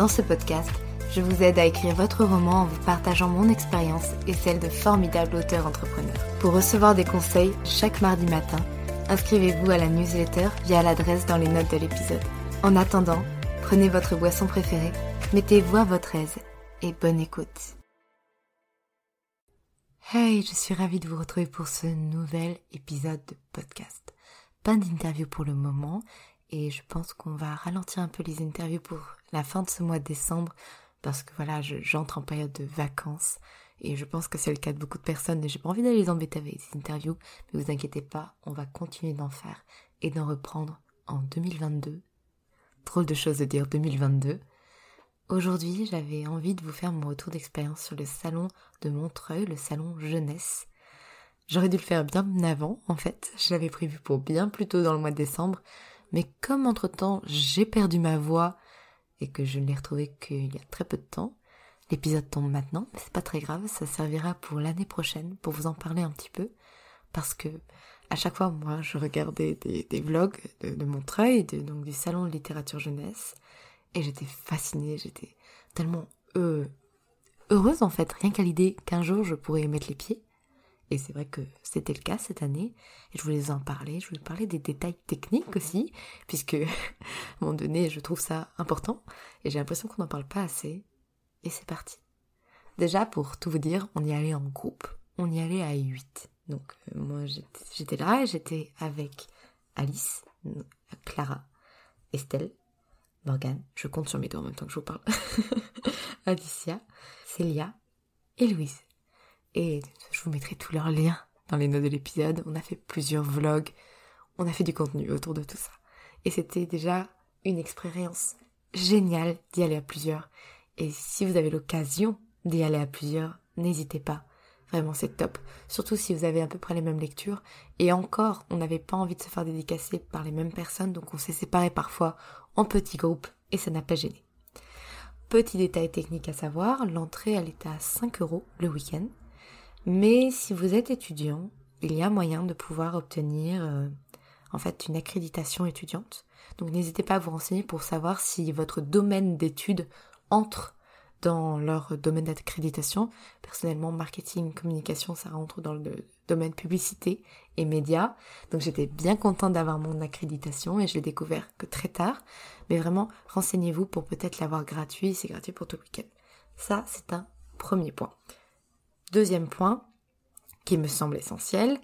Dans ce podcast, je vous aide à écrire votre roman en vous partageant mon expérience et celle de formidables auteurs entrepreneurs. Pour recevoir des conseils chaque mardi matin, inscrivez-vous à la newsletter via l'adresse dans les notes de l'épisode. En attendant, prenez votre boisson préférée, mettez-vous à votre aise et bonne écoute. Hey, je suis ravie de vous retrouver pour ce nouvel épisode de podcast. Pas d'interview pour le moment et je pense qu'on va ralentir un peu les interviews pour la fin de ce mois de décembre parce que voilà, j'entre en période de vacances et je pense que c'est le cas de beaucoup de personnes et j'ai pas envie d'aller les embêter avec ces interviews, mais vous inquiétez pas, on va continuer d'en faire et d'en reprendre en 2022. Drôle de chose de dire 2022. Aujourd'hui, j'avais envie de vous faire mon retour d'expérience sur le salon de Montreuil, le salon jeunesse. J'aurais dû le faire bien avant, en fait. Je l'avais prévu pour bien plus tôt dans le mois de décembre. Mais comme entre-temps, j'ai perdu ma voix et que je ne l'ai retrouvée qu'il y a très peu de temps, l'épisode tombe maintenant, mais c'est pas très grave, ça servira pour l'année prochaine, pour vous en parler un petit peu. Parce que à chaque fois, moi, je regardais des, vlogs de, Montreuil, donc du salon de littérature jeunesse, et j'étais fascinée, j'étais tellement euh, heureuse en fait, rien qu'à l'idée qu'un jour je pourrais y mettre les pieds. Et c'est vrai que c'était le cas cette année. Et je voulais en parler, je voulais parler des détails techniques aussi, puisque à un moment donné, je trouve ça important. Et j'ai l'impression qu'on n'en parle pas assez. Et c'est parti. Déjà, pour tout vous dire, on y allait en groupe. On y allait à 8. Donc, euh, moi, j'étais là et j'étais avec Alice, Clara, Estelle, Morgane, je compte sur mes doigts en même temps que je vous parle, Alicia, Célia et Louise. Et je vous mettrai tous leurs liens dans les notes de l'épisode. On a fait plusieurs vlogs, on a fait du contenu autour de tout ça. Et c'était déjà une expérience géniale d'y aller à plusieurs. Et si vous avez l'occasion d'y aller à plusieurs, n'hésitez pas. Vraiment, c'est top. Surtout si vous avez à peu près les mêmes lectures. Et encore, on n'avait pas envie de se faire dédicacer par les mêmes personnes, donc on s'est séparés parfois en petits groupes et ça n'a pas gêné. Petit détail technique à savoir, l'entrée elle était à 5 euros le week-end. Mais si vous êtes étudiant, il y a moyen de pouvoir obtenir euh, en fait une accréditation étudiante. Donc n'hésitez pas à vous renseigner pour savoir si votre domaine d'études entre dans leur domaine d'accréditation. Personnellement, marketing, communication, ça rentre dans le domaine publicité et médias. Donc j'étais bien contente d'avoir mon accréditation et je l'ai découvert que très tard. Mais vraiment, renseignez-vous pour peut-être l'avoir gratuit. C'est gratuit pour tout le week-end. Ça, c'est un premier point. Deuxième point, qui me semble essentiel,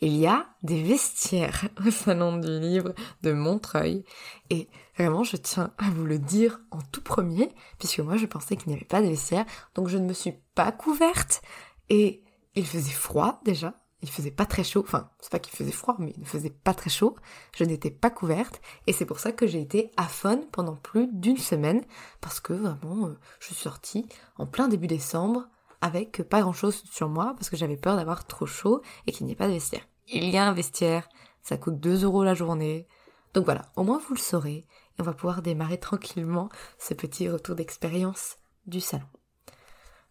il y a des vestiaires au salon du livre de Montreuil. Et vraiment, je tiens à vous le dire en tout premier, puisque moi je pensais qu'il n'y avait pas de vestiaires, donc je ne me suis pas couverte. Et il faisait froid déjà, il faisait pas très chaud, enfin c'est pas qu'il faisait froid, mais il ne faisait pas très chaud, je n'étais pas couverte, et c'est pour ça que j'ai été à fun pendant plus d'une semaine, parce que vraiment, euh, je suis sortie en plein début décembre, avec pas grand chose sur moi parce que j'avais peur d'avoir trop chaud et qu'il n'y ait pas de vestiaire. Il y a un vestiaire, ça coûte 2 euros la journée. Donc voilà, au moins vous le saurez et on va pouvoir démarrer tranquillement ce petit retour d'expérience du salon.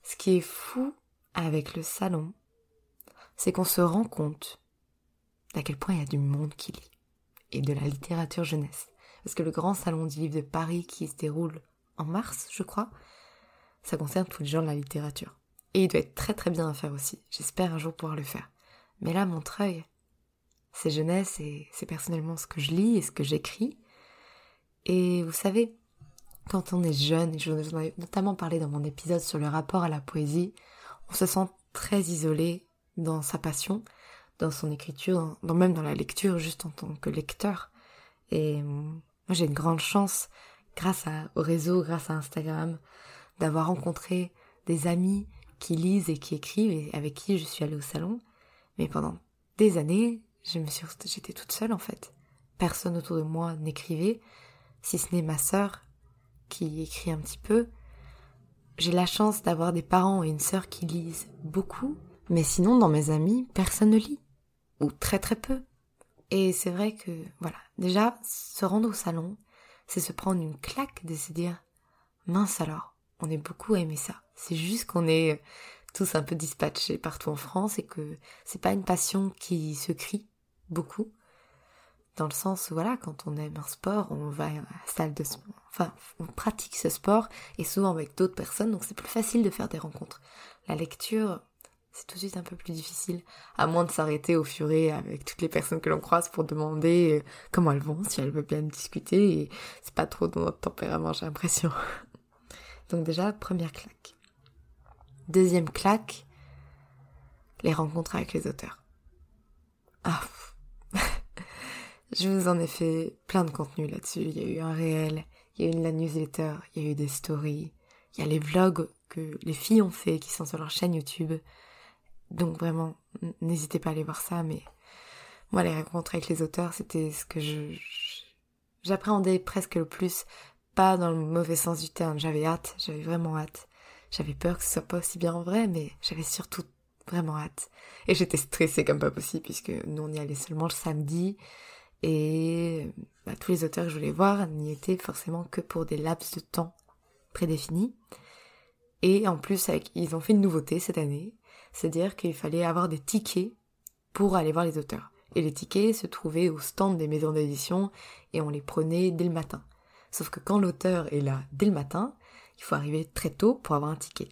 Ce qui est fou avec le salon, c'est qu'on se rend compte d'à quel point il y a du monde qui lit. Et de la littérature jeunesse. Parce que le grand salon du livre de Paris qui se déroule en mars, je crois, ça concerne tous les gens de la littérature. Et il doit être très très bien à faire aussi. J'espère un jour pouvoir le faire. Mais là, Montreuil, c'est jeunesse et c'est personnellement ce que je lis et ce que j'écris. Et vous savez, quand on est jeune, et je vous en ai notamment parlé dans mon épisode sur le rapport à la poésie, on se sent très isolé dans sa passion, dans son écriture, même dans la lecture, juste en tant que lecteur. Et moi, j'ai une grande chance, grâce au réseau, grâce à Instagram, d'avoir rencontré des amis qui lisent et qui écrivent et avec qui je suis allée au salon. Mais pendant des années, je me suis, j'étais toute seule en fait. Personne autour de moi n'écrivait, si ce n'est ma sœur qui écrit un petit peu. J'ai la chance d'avoir des parents et une sœur qui lisent beaucoup, mais sinon dans mes amis, personne ne lit. Ou très très peu. Et c'est vrai que, voilà, déjà, se rendre au salon, c'est se prendre une claque de se dire, mince alors, on est beaucoup à aimer ça. C'est juste qu'on est tous un peu dispatchés partout en France et que c'est pas une passion qui se crie beaucoup. Dans le sens voilà, quand on aime un sport, on va à la salle de sport. Enfin, on pratique ce sport et souvent avec d'autres personnes, donc c'est plus facile de faire des rencontres. La lecture, c'est tout de suite un peu plus difficile, à moins de s'arrêter au furet avec toutes les personnes que l'on croise pour demander euh, comment elles vont, si elles veulent bien discuter, et c'est pas trop dans notre tempérament, j'ai l'impression. Donc déjà, première claque. Deuxième claque, les rencontres avec les auteurs. Ah, je vous en ai fait plein de contenu là-dessus. Il y a eu un réel, il y a eu la newsletter, il y a eu des stories, il y a les vlogs que les filles ont fait qui sont sur leur chaîne YouTube. Donc vraiment, n'hésitez pas à aller voir ça, mais moi les rencontres avec les auteurs, c'était ce que j'appréhendais presque le plus pas dans le mauvais sens du terme. J'avais hâte, j'avais vraiment hâte. J'avais peur que ce soit pas aussi bien en vrai, mais j'avais surtout vraiment hâte. Et j'étais stressée comme pas possible, puisque nous on y allait seulement le samedi. Et bah, tous les auteurs que je voulais voir n'y étaient forcément que pour des laps de temps prédéfinis. Et en plus, ils ont fait une nouveauté cette année, c'est-à-dire qu'il fallait avoir des tickets pour aller voir les auteurs. Et les tickets se trouvaient au stand des maisons d'édition et on les prenait dès le matin. Sauf que quand l'auteur est là dès le matin, il faut arriver très tôt pour avoir un ticket.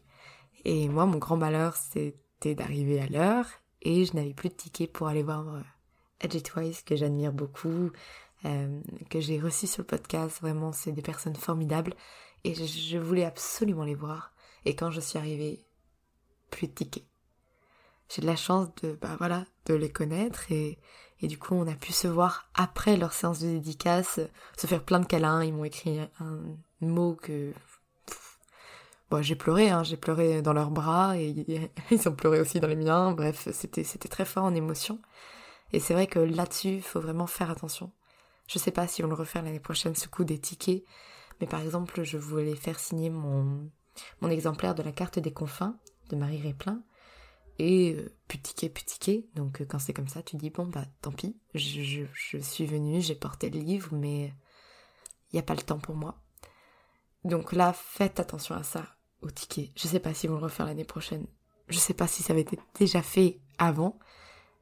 Et moi, mon grand malheur, c'était d'arriver à l'heure et je n'avais plus de ticket pour aller voir euh, Edgetwise, que j'admire beaucoup, euh, que j'ai reçu sur le podcast. Vraiment, c'est des personnes formidables et je, voulais absolument les voir. Et quand je suis arrivée, plus de tickets. J'ai de la chance de, bah voilà, de les connaître et, du coup, on a pu se voir après leur séance de dédicace, se faire plein de câlins. Ils m'ont écrit un mot que... Bon, j'ai pleuré, hein, j'ai pleuré dans leurs bras et ils ont pleuré aussi dans les miens. Bref, c'était, très fort en émotion. Et c'est vrai que là-dessus, il faut vraiment faire attention. Je sais pas si on le refait l'année prochaine, ce coup des tickets. Mais par exemple, je voulais faire signer mon, mon exemplaire de la carte des confins de Marie Réplin et euh, plus ticket, Donc euh, quand c'est comme ça, tu dis bon bah tant pis, je, suis venue, j'ai porté le livre, mais il n'y a pas le temps pour moi. Donc là, faites attention à ça, au ticket. Je sais pas si vont le refaire l'année prochaine. Je sais pas si ça avait été déjà fait avant,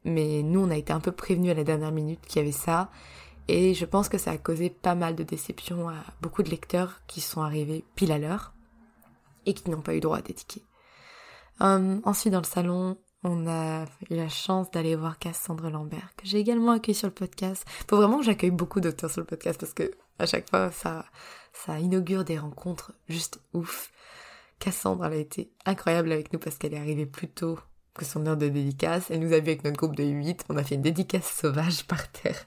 mais nous on a été un peu prévenus à la dernière minute qu'il y avait ça. Et je pense que ça a causé pas mal de déceptions à beaucoup de lecteurs qui sont arrivés pile à l'heure et qui n'ont pas eu droit à des tickets. Euh, ensuite, dans le salon, on a eu la chance d'aller voir Cassandre Lambert, que j'ai également accueilli sur le podcast. Faut vraiment que j'accueille beaucoup d'auteurs sur le podcast parce que à chaque fois, ça inaugure des rencontres juste ouf. Cassandre, elle a été incroyable avec nous parce qu'elle est arrivée plus tôt que son heure de dédicace. Elle nous a vu avec notre groupe de 8. On a fait une dédicace sauvage par terre.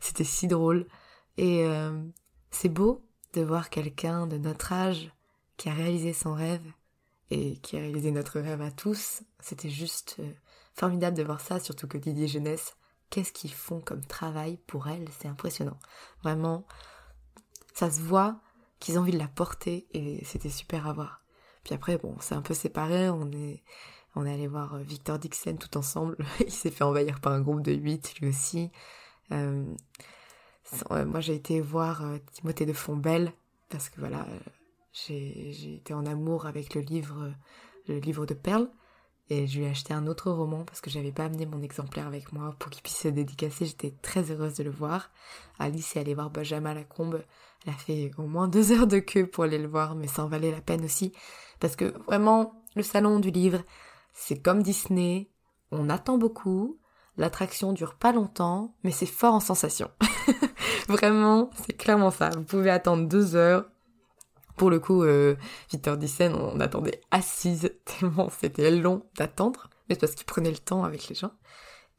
C'était si drôle. Et euh, c'est beau de voir quelqu'un de notre âge qui a réalisé son rêve et qui a réalisé notre rêve à tous. C'était juste euh, formidable de voir ça, surtout que Didier Jeunesse, qu'est-ce qu'ils font comme travail pour elle, c'est impressionnant. Vraiment, ça se voit qu'ils ont envie de la porter et c'était super à voir. Puis après, bon, c'est un peu séparé, on est, on est allé voir euh, Victor Dixon tout ensemble. Il s'est fait envahir par un groupe de 8 lui aussi. Euh, moi j'ai été voir Timothée de Fontbelle parce que voilà, j'ai été en amour avec le livre, le livre de Perle. Et je lui ai acheté un autre roman parce que j'avais pas amené mon exemplaire avec moi pour qu'il puisse se dédicacer. J'étais très heureuse de le voir. Alice est allée voir Benjamin Lacombe. Elle a fait au moins deux heures de queue pour aller le voir, mais ça en valait la peine aussi. Parce que vraiment, le salon du livre, c'est comme Disney. On attend beaucoup. L'attraction dure pas longtemps, mais c'est fort en sensation. vraiment, c'est clairement ça. Vous pouvez attendre deux heures. Pour le coup, euh, Victor Dyssen, on attendait assise tellement c'était long d'attendre, mais c'est parce qu'il prenait le temps avec les gens.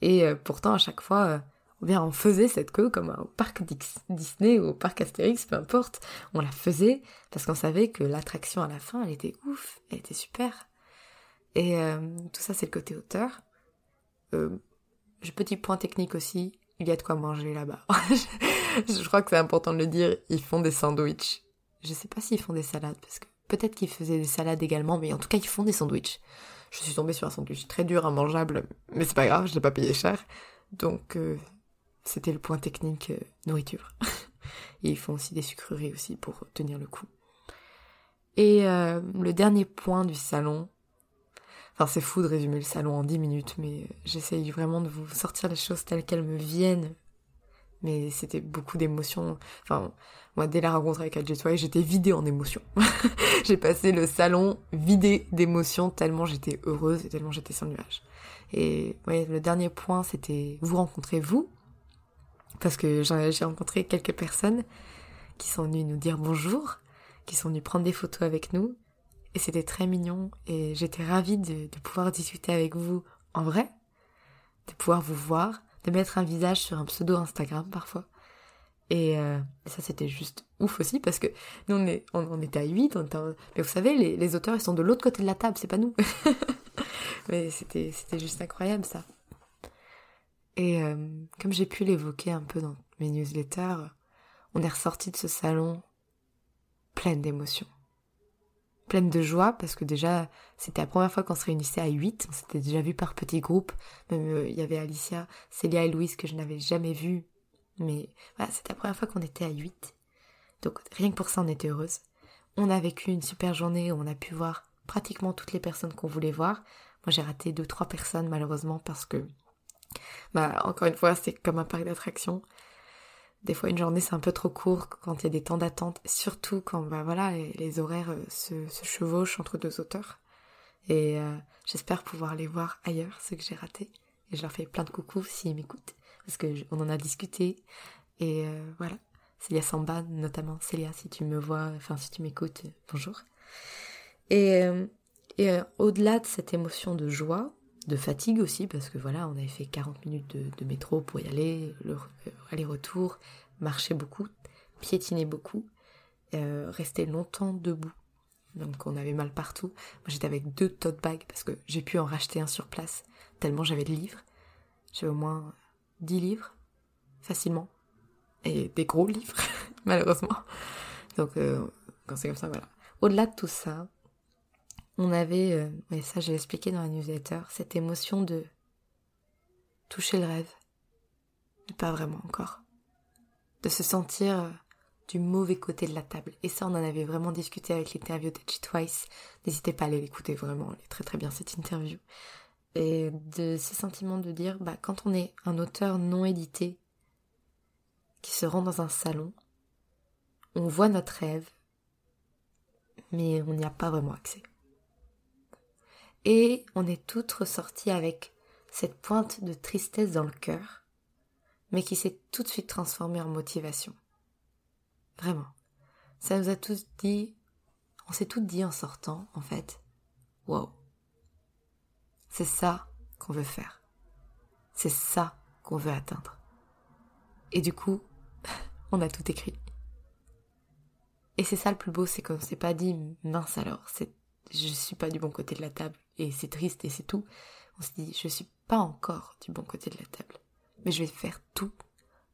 Et euh, pourtant, à chaque fois, euh, on faisait cette queue comme au parc Disney ou au parc Astérix, peu importe. On la faisait parce qu'on savait que l'attraction à la fin, elle était ouf, elle était super. Et tout ça, c'est le côté auteur. Petit point technique aussi, il y a de quoi manger là-bas. je crois que c'est important de le dire, ils font des sandwichs. Je sais pas s'ils font des salades, parce que peut-être qu'ils faisaient des salades également, mais en tout cas, ils font des sandwichs. Je suis tombée sur un sandwich très dur, immangeable, mais c'est pas grave, je l'ai pas payé cher. Donc, euh, c'était le point technique euh, nourriture. Et ils font aussi des sucreries aussi pour tenir le coup. Et euh, le dernier point du salon, enfin c'est fou de résumer le salon en 10 minutes, mais j'essaye vraiment de vous sortir les choses telles qu'elles me viennent. Mais c'était beaucoup d'émotions. Enfin, moi dès la rencontre avec Adjetway, j'étais vidée en émotions. j'ai passé le salon vidé d'émotions tellement j'étais heureuse et tellement j'étais sans nuage. Et le dernier point, c'était vous rencontrez vous, parce que j'ai rencontré quelques personnes qui sont venues nous dire bonjour, qui sont venues prendre des photos avec nous, et c'était très mignon, et j'étais ravie de, pouvoir discuter avec vous en vrai, de pouvoir vous voir, de mettre un visage sur un pseudo Instagram parfois. Et, euh, ça c'était juste ouf aussi parce que nous on, est, on, était à 8, mais vous savez les, les auteurs ils sont de l'autre côté de la table, c'est pas nous. mais c'était juste incroyable ça. Et euh, comme j'ai pu l'évoquer un peu dans mes newsletters, on est ressorti de ce salon pleine d'émotions. Pleine de joie parce que déjà c'était la première fois qu'on se réunissait à 8, on s'était déjà vu par petits groupes, même euh, il y avait Alicia, Célia et Louise que je n'avais jamais vues, mais voilà, c'était la première fois qu'on était à 8. Donc rien que pour ça on était heureuse. On a vécu une super journée où on a pu voir pratiquement toutes les personnes qu'on voulait voir. Moi j'ai raté deux trois personnes malheureusement parce que bah, encore une fois, c'est comme un parc d'attractions. Des fois, une journée, c'est un peu trop court quand il y a des temps d'attente, surtout quand, bah voilà, les, horaires euh, se, chevauchent entre deux auteurs. Et euh, j'espère pouvoir les voir ailleurs, ceux que j'ai ratés. Et je leur fais plein de coucou s'ils m'écoutent, parce que on en a discuté. Et euh, voilà, Célia Samba, notamment. Célia, si tu me vois, enfin si tu m'écoutes, bonjour. Et, et au-delà de cette émotion de joie, de fatigue aussi, parce que voilà, on avait fait 40 minutes de, métro pour y aller, le aller-retour, marcher beaucoup, piétiner beaucoup, euh, rester longtemps debout. Donc on avait mal partout. Moi j'étais avec deux tote bags parce que j'ai pu en racheter un sur place, tellement j'avais de livres. J'avais au moins 10 livres, facilement. Et des gros livres, malheureusement. Donc euh, quand c'est comme ça, voilà. Au-delà de tout ça, on avait, euh, et ça j'ai expliqué dans la newsletter, cette émotion de toucher le rêve, mais pas vraiment encore, de se sentir euh, du mauvais côté de la table. Et ça, on en avait vraiment discuté avec l'interview d'Edgy Twice. N'hésitez pas à aller l'écouter, vraiment, elle est très très bien cette interview. Et de ce sentiment de dire, bah, quand on est un auteur non édité, qui se rend dans un salon, on voit notre rêve, mais on n'y a pas vraiment accès. Et on est toutes ressorties avec cette pointe de tristesse dans le cœur, mais qui s'est tout de suite transformée en motivation. Vraiment. Ça nous a tous dit, on s'est toutes dit en sortant, en fait, wow. C'est ça qu'on veut faire. C'est ça qu'on veut atteindre. Et du coup, on a tout écrit. Et c'est ça le plus beau, c'est qu'on s'est pas dit mince alors, c'est je suis pas du bon côté de la table et c'est triste et c'est tout. On se dit je suis pas encore du bon côté de la table, mais je vais faire tout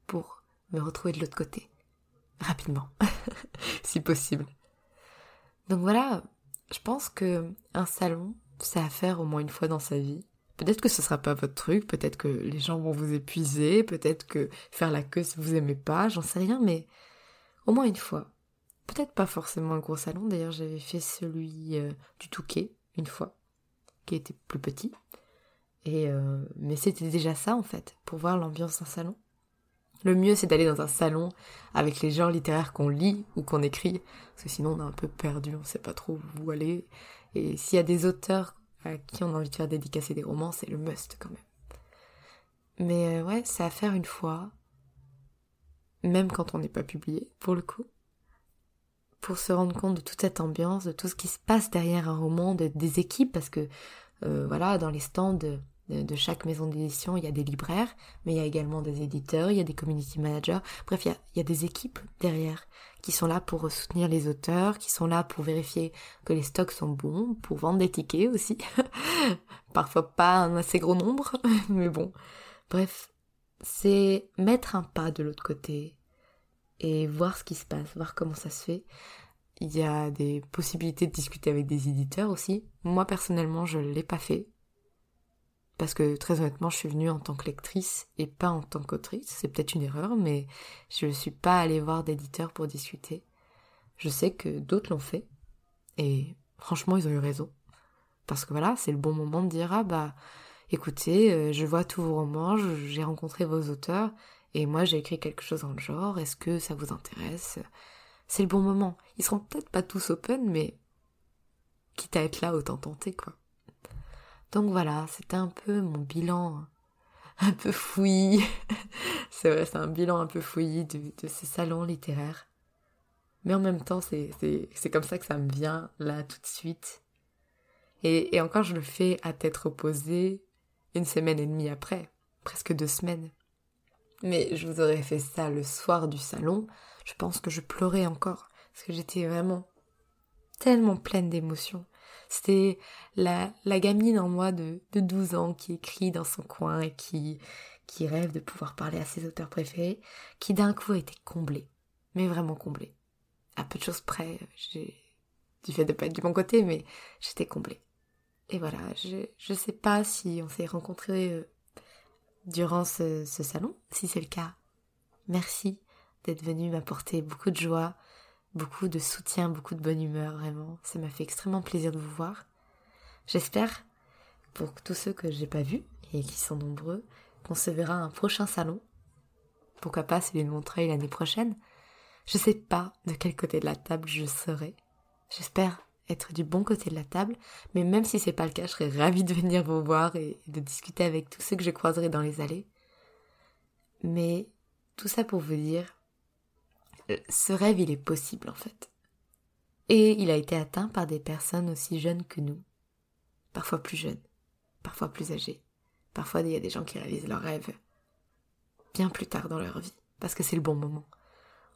pour me retrouver de l'autre côté rapidement, si possible. Donc voilà, je pense que un salon, c'est à faire au moins une fois dans sa vie. Peut-être que ce sera pas votre truc, peut-être que les gens vont vous épuiser, peut-être que faire la queue si vous aimez pas, j'en sais rien, mais au moins une fois. Peut-être pas forcément un gros salon, d'ailleurs j'avais fait celui euh, du Touquet une fois, qui était plus petit. Et euh, mais c'était déjà ça en fait, pour voir l'ambiance d'un salon. Le mieux c'est d'aller dans un salon avec les genres littéraires qu'on lit ou qu'on écrit, parce que sinon on est un peu perdu, on sait pas trop où aller. Et s'il y a des auteurs à qui on a envie de faire dédicacer des romans, c'est le must quand même. Mais euh, ouais, c'est à faire une fois, même quand on n'est pas publié, pour le coup, pour se rendre compte de toute cette ambiance, de tout ce qui se passe derrière un roman, de, des équipes, parce que euh, voilà, dans les stands de, chaque maison d'édition, il y a des libraires, mais il y a également des éditeurs, il y a des community managers, bref, il y a, il y a des équipes derrière qui sont là pour soutenir les auteurs, qui sont là pour vérifier que les stocks sont bons, pour vendre des tickets aussi, parfois pas un assez gros nombre, mais bon, bref, c'est mettre un pas de l'autre côté et voir ce qui se passe, voir comment ça se fait. Il y a des possibilités de discuter avec des éditeurs aussi. Moi personnellement, je l'ai pas fait. Parce que très honnêtement, je suis venue en tant que lectrice et pas en tant qu'autrice. C'est peut-être une erreur, mais je ne suis pas allée voir d'éditeurs pour discuter. Je sais que d'autres l'ont fait. Et franchement, ils ont eu raison. Parce que voilà, c'est le bon moment de dire, ah bah, écoutez, euh, je vois tous vos romans, j'ai rencontré vos auteurs, et moi j'ai écrit quelque chose dans le genre, est-ce que ça vous intéresse? C'est le bon moment. Ils seront peut-être pas tous open, mais quitte à être là, autant tenter, quoi. Donc voilà, c'était un peu mon bilan un peu fouillis. c'est vrai, c'est un bilan un peu fouillis de, ces salons littéraires. Mais en même temps, c'est, c'est, comme ça que ça me vient là tout de suite. Et, et encore, je le fais à tête reposée, une semaine et demie après, presque deux semaines. Mais je vous aurais fait ça le soir du salon, je pense que je pleurais encore, parce que j'étais vraiment tellement pleine d'émotions. C'était la, gamine en moi de, de 12 ans qui écrit dans son coin et qui, rêve de pouvoir parler à ses auteurs préférés, qui d'un coup a été comblée, mais vraiment comblée. À peu de choses près, du fait de pas être du bon côté, mais j'étais comblée. Et voilà, je, je sais pas si on s'est rencontrés euh, durant ce, salon. Si c'est le cas, merci d'être venu m'apporter beaucoup de joie, beaucoup de soutien, beaucoup de bonne humeur, vraiment. Ça m'a fait extrêmement plaisir de vous voir. J'espère, pour tous ceux que j'ai pas vus, et qui sont nombreux, qu'on se verra un prochain salon. Pourquoi pas celui de Montreuil l'année prochaine? Je sais pas de quel côté de la table je serai. J'espère être du bon côté de la table, mais même si c'est pas le cas, je serais ravie de venir vous voir et de discuter avec tous ceux que je croiserai dans les allées. Mais tout ça pour vous dire, euh, ce rêve il est possible en fait. Et il a été atteint par des personnes aussi jeunes que nous, parfois plus jeunes, parfois plus âgées. Parfois il y a des gens qui réalisent leurs rêves bien plus tard dans leur vie, parce que c'est le bon moment.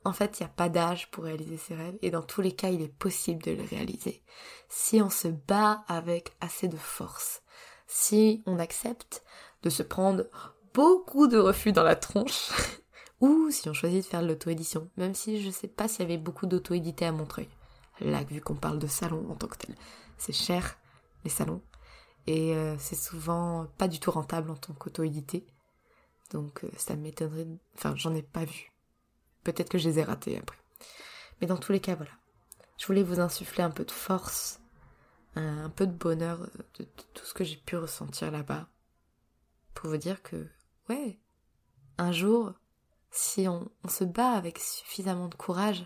En fait, il n'y a pas d'âge pour réaliser ses rêves et dans tous les cas, il est possible de les réaliser. Si on se bat avec assez de force, si on accepte de se prendre beaucoup de refus dans la tronche, ou si on choisit de faire de l'auto-édition, même si je ne sais pas s'il y avait beaucoup d'auto-édité à Montreuil. Là, vu qu'on parle de salon en tant que tel, c'est cher, les salons, et euh, c'est souvent pas du tout rentable en tant qu'auto-édité. Donc euh, ça m'étonnerait, enfin j'en ai pas vu. Peut-être que je les ai ratés après. Mais dans tous les cas, voilà. Je voulais vous insuffler un peu de force, un, peu de bonheur de, tout ce que j'ai pu ressentir là-bas. Pour vous dire que, ouais, un jour, si on, on se bat avec suffisamment de courage,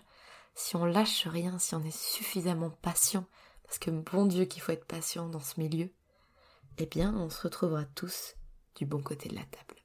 si on lâche rien, si on est suffisamment patient, parce que bon Dieu qu'il faut être patient dans ce milieu, eh bien on se retrouvera tous du bon côté de la table.